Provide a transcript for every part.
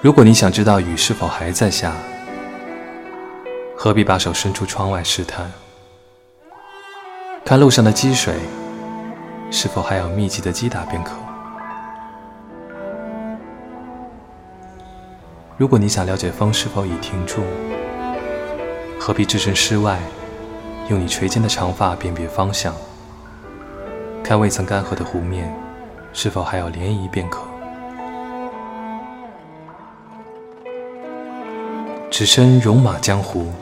如果你想知道雨是否还在下，何必把手伸出窗外试探？看路上的积水是否还有密集的击打便可。如果你想了解风是否已停住，何必置身室外用你垂肩的长发辨别方向？看未曾干涸的湖面是否还有涟漪便可。只身戎马江湖，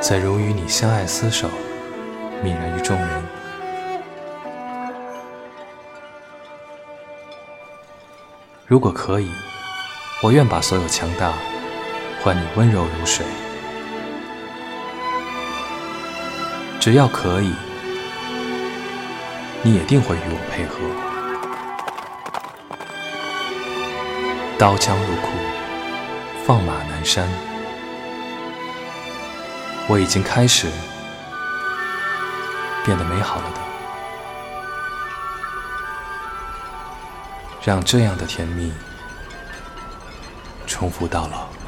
怎如与你相爱厮守，泯然于众人？如果可以，我愿把所有强大换你温柔如水。只要可以，你也定会与我配合。刀枪入库，放马南山。我已经开始变得美好了的，让这样的甜蜜重复到老。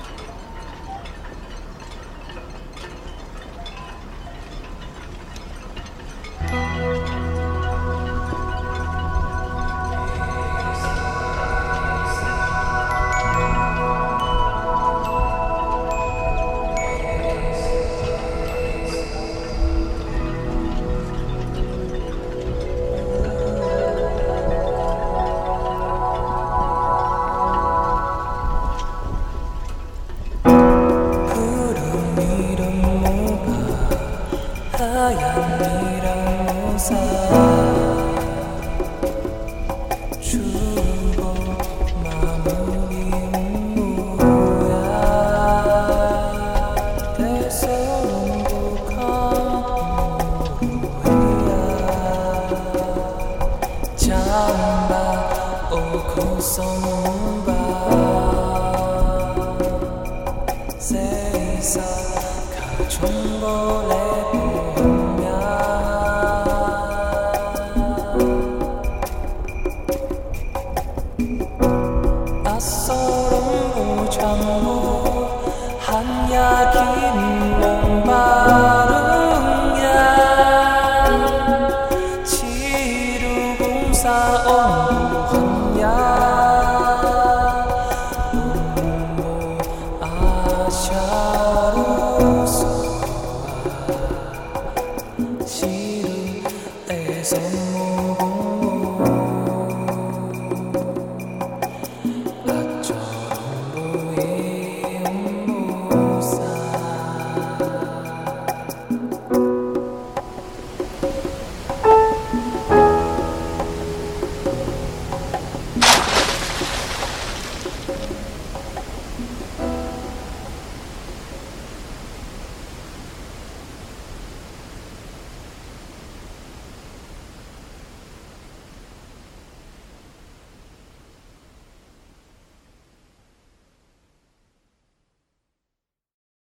rumbo 지루에서 모공